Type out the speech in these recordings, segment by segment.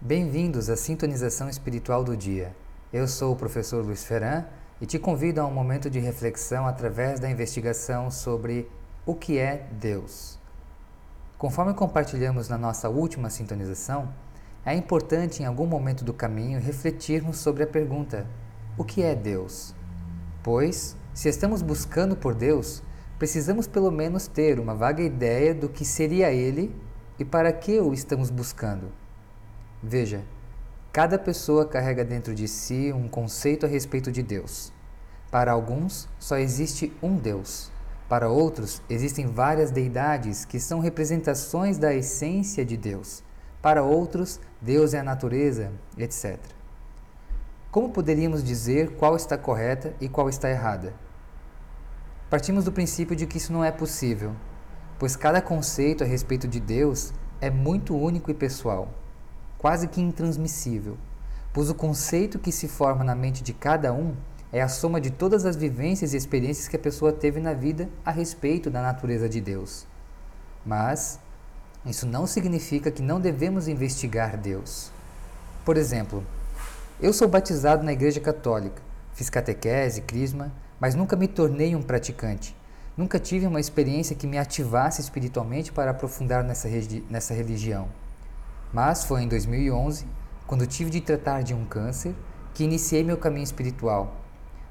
Bem-vindos à Sintonização Espiritual do Dia. Eu sou o professor Luiz Ferran e te convido a um momento de reflexão através da investigação sobre o que é Deus. Conforme compartilhamos na nossa última sintonização, é importante em algum momento do caminho refletirmos sobre a pergunta: o que é Deus? Pois, se estamos buscando por Deus, precisamos pelo menos ter uma vaga ideia do que seria Ele e para que o estamos buscando. Veja, cada pessoa carrega dentro de si um conceito a respeito de Deus. Para alguns, só existe um Deus. Para outros, existem várias deidades que são representações da essência de Deus. Para outros, Deus é a natureza, etc. Como poderíamos dizer qual está correta e qual está errada? Partimos do princípio de que isso não é possível, pois cada conceito a respeito de Deus é muito único e pessoal, quase que intransmissível, pois o conceito que se forma na mente de cada um é a soma de todas as vivências e experiências que a pessoa teve na vida a respeito da natureza de Deus. Mas isso não significa que não devemos investigar Deus. Por exemplo, eu sou batizado na Igreja Católica, fiz catequese, crisma, mas nunca me tornei um praticante. Nunca tive uma experiência que me ativasse espiritualmente para aprofundar nessa, nessa religião. Mas foi em 2011, quando tive de tratar de um câncer, que iniciei meu caminho espiritual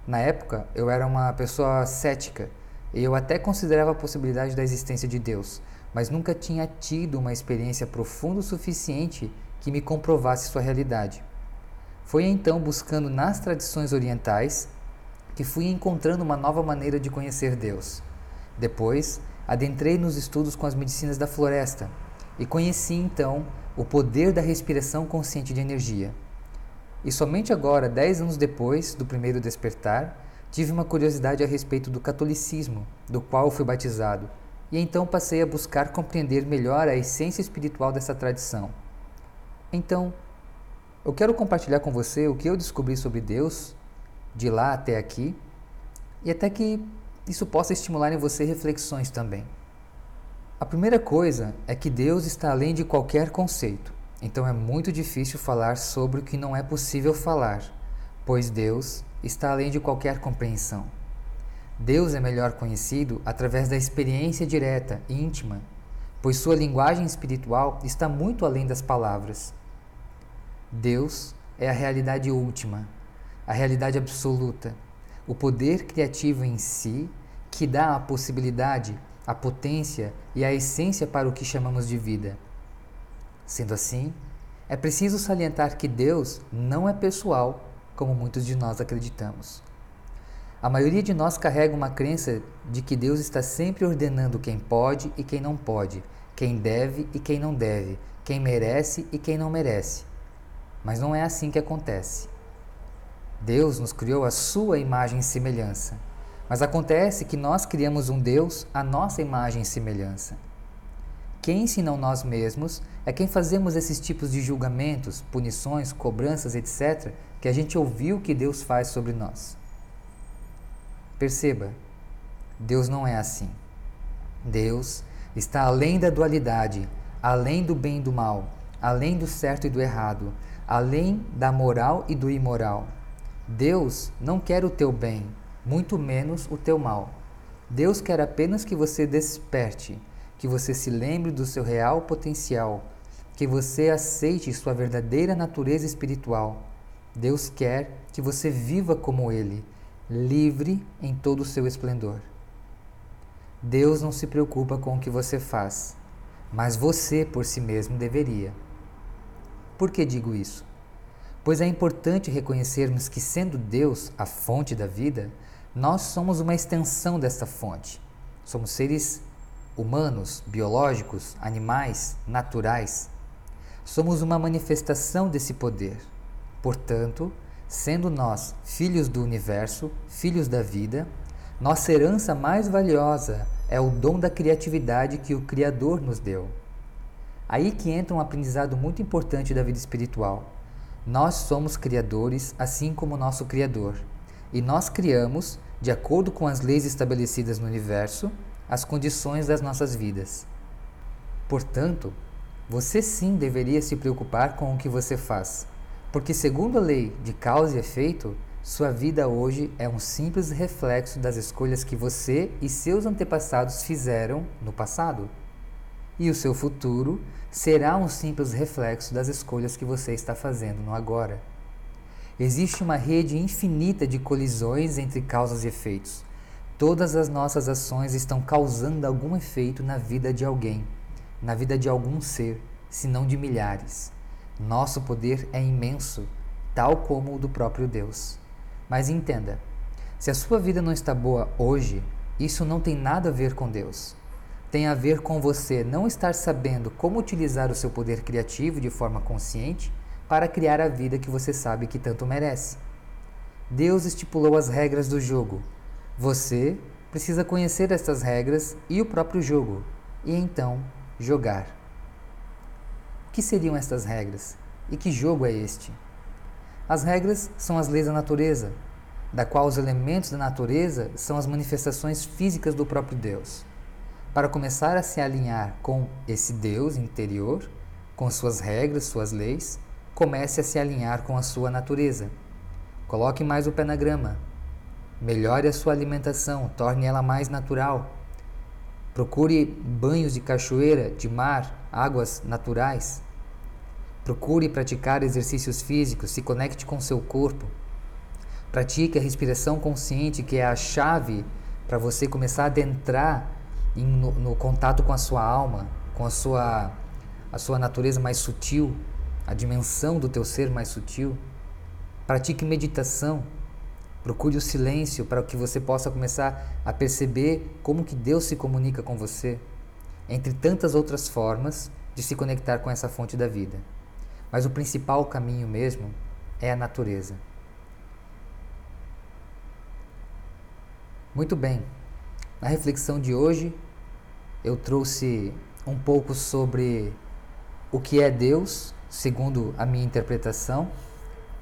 na época, eu era uma pessoa cética e eu até considerava a possibilidade da existência de Deus, mas nunca tinha tido uma experiência profunda o suficiente que me comprovasse sua realidade. Foi então buscando nas tradições orientais que fui encontrando uma nova maneira de conhecer Deus. Depois, adentrei nos estudos com as medicinas da floresta e conheci então o poder da respiração consciente de energia. E somente agora, dez anos depois do primeiro despertar, tive uma curiosidade a respeito do catolicismo, do qual fui batizado, e então passei a buscar compreender melhor a essência espiritual dessa tradição. Então, eu quero compartilhar com você o que eu descobri sobre Deus de lá até aqui, e até que isso possa estimular em você reflexões também. A primeira coisa é que Deus está além de qualquer conceito. Então é muito difícil falar sobre o que não é possível falar, pois Deus está além de qualquer compreensão. Deus é melhor conhecido através da experiência direta e íntima, pois sua linguagem espiritual está muito além das palavras. Deus é a realidade última, a realidade absoluta, o poder criativo em si que dá a possibilidade, a potência e a essência para o que chamamos de vida. Sendo assim, é preciso salientar que Deus não é pessoal, como muitos de nós acreditamos. A maioria de nós carrega uma crença de que Deus está sempre ordenando quem pode e quem não pode, quem deve e quem não deve, quem merece e quem não merece. Mas não é assim que acontece. Deus nos criou a sua imagem e semelhança. Mas acontece que nós criamos um Deus à nossa imagem e semelhança. Quem, senão nós mesmos, é quem fazemos esses tipos de julgamentos, punições, cobranças, etc., que a gente ouviu que Deus faz sobre nós? Perceba, Deus não é assim. Deus está além da dualidade, além do bem e do mal, além do certo e do errado, além da moral e do imoral. Deus não quer o teu bem, muito menos o teu mal. Deus quer apenas que você desperte que você se lembre do seu real potencial, que você aceite sua verdadeira natureza espiritual. Deus quer que você viva como Ele, livre em todo o seu esplendor. Deus não se preocupa com o que você faz, mas você por si mesmo deveria. Por que digo isso? Pois é importante reconhecermos que, sendo Deus a fonte da vida, nós somos uma extensão dessa fonte. Somos seres humanos, biológicos, animais, naturais. Somos uma manifestação desse poder. Portanto, sendo nós filhos do universo, filhos da vida, nossa herança mais valiosa é o dom da criatividade que o Criador nos deu. Aí que entra um aprendizado muito importante da vida espiritual. Nós somos criadores, assim como nosso Criador, e nós criamos, de acordo com as leis estabelecidas no universo, as condições das nossas vidas. Portanto, você sim deveria se preocupar com o que você faz, porque, segundo a lei de causa e efeito, sua vida hoje é um simples reflexo das escolhas que você e seus antepassados fizeram no passado. E o seu futuro será um simples reflexo das escolhas que você está fazendo no agora. Existe uma rede infinita de colisões entre causas e efeitos. Todas as nossas ações estão causando algum efeito na vida de alguém, na vida de algum ser, se não de milhares. Nosso poder é imenso, tal como o do próprio Deus. Mas entenda: se a sua vida não está boa hoje, isso não tem nada a ver com Deus. Tem a ver com você não estar sabendo como utilizar o seu poder criativo de forma consciente para criar a vida que você sabe que tanto merece. Deus estipulou as regras do jogo. Você precisa conhecer estas regras e o próprio jogo, e então jogar. O que seriam estas regras? E que jogo é este? As regras são as leis da natureza, da qual os elementos da natureza são as manifestações físicas do próprio Deus. Para começar a se alinhar com esse Deus interior, com suas regras, suas leis, comece a se alinhar com a sua natureza. Coloque mais o pé na grama. Melhore a sua alimentação, torne ela mais natural. Procure banhos de cachoeira, de mar, águas naturais. Procure praticar exercícios físicos, se conecte com seu corpo. Pratique a respiração consciente, que é a chave para você começar a adentrar em, no, no contato com a sua alma, com a sua, a sua natureza mais sutil a dimensão do teu ser mais sutil. Pratique meditação. Procure o silêncio para que você possa começar a perceber como que Deus se comunica com você, entre tantas outras formas de se conectar com essa fonte da vida. Mas o principal caminho mesmo é a natureza. Muito bem. Na reflexão de hoje, eu trouxe um pouco sobre o que é Deus segundo a minha interpretação.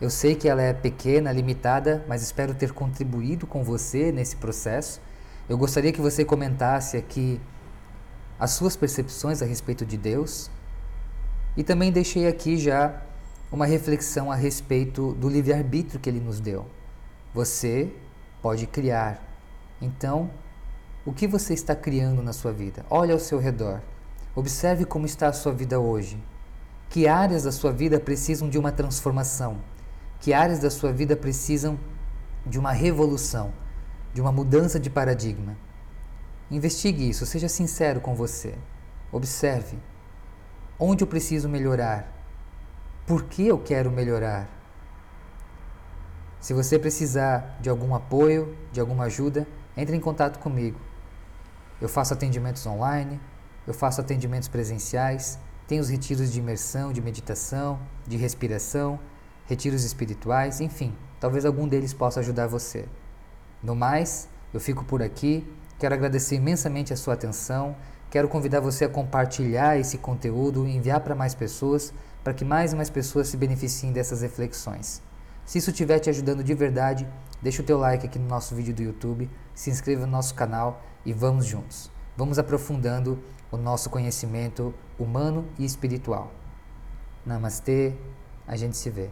Eu sei que ela é pequena, limitada, mas espero ter contribuído com você nesse processo. Eu gostaria que você comentasse aqui as suas percepções a respeito de Deus. E também deixei aqui já uma reflexão a respeito do livre-arbítrio que ele nos deu. Você pode criar. Então, o que você está criando na sua vida? Olhe ao seu redor. Observe como está a sua vida hoje. Que áreas da sua vida precisam de uma transformação? Que áreas da sua vida precisam de uma revolução, de uma mudança de paradigma? Investigue isso, seja sincero com você. Observe. Onde eu preciso melhorar? Por que eu quero melhorar? Se você precisar de algum apoio, de alguma ajuda, entre em contato comigo. Eu faço atendimentos online, eu faço atendimentos presenciais, tem os retiros de imersão, de meditação, de respiração, retiros espirituais, enfim, talvez algum deles possa ajudar você. No mais, eu fico por aqui. Quero agradecer imensamente a sua atenção. Quero convidar você a compartilhar esse conteúdo, enviar para mais pessoas, para que mais e mais pessoas se beneficiem dessas reflexões. Se isso estiver te ajudando de verdade, deixa o teu like aqui no nosso vídeo do YouTube, se inscreva no nosso canal e vamos juntos. Vamos aprofundando o nosso conhecimento humano e espiritual. Namastê, a gente se vê.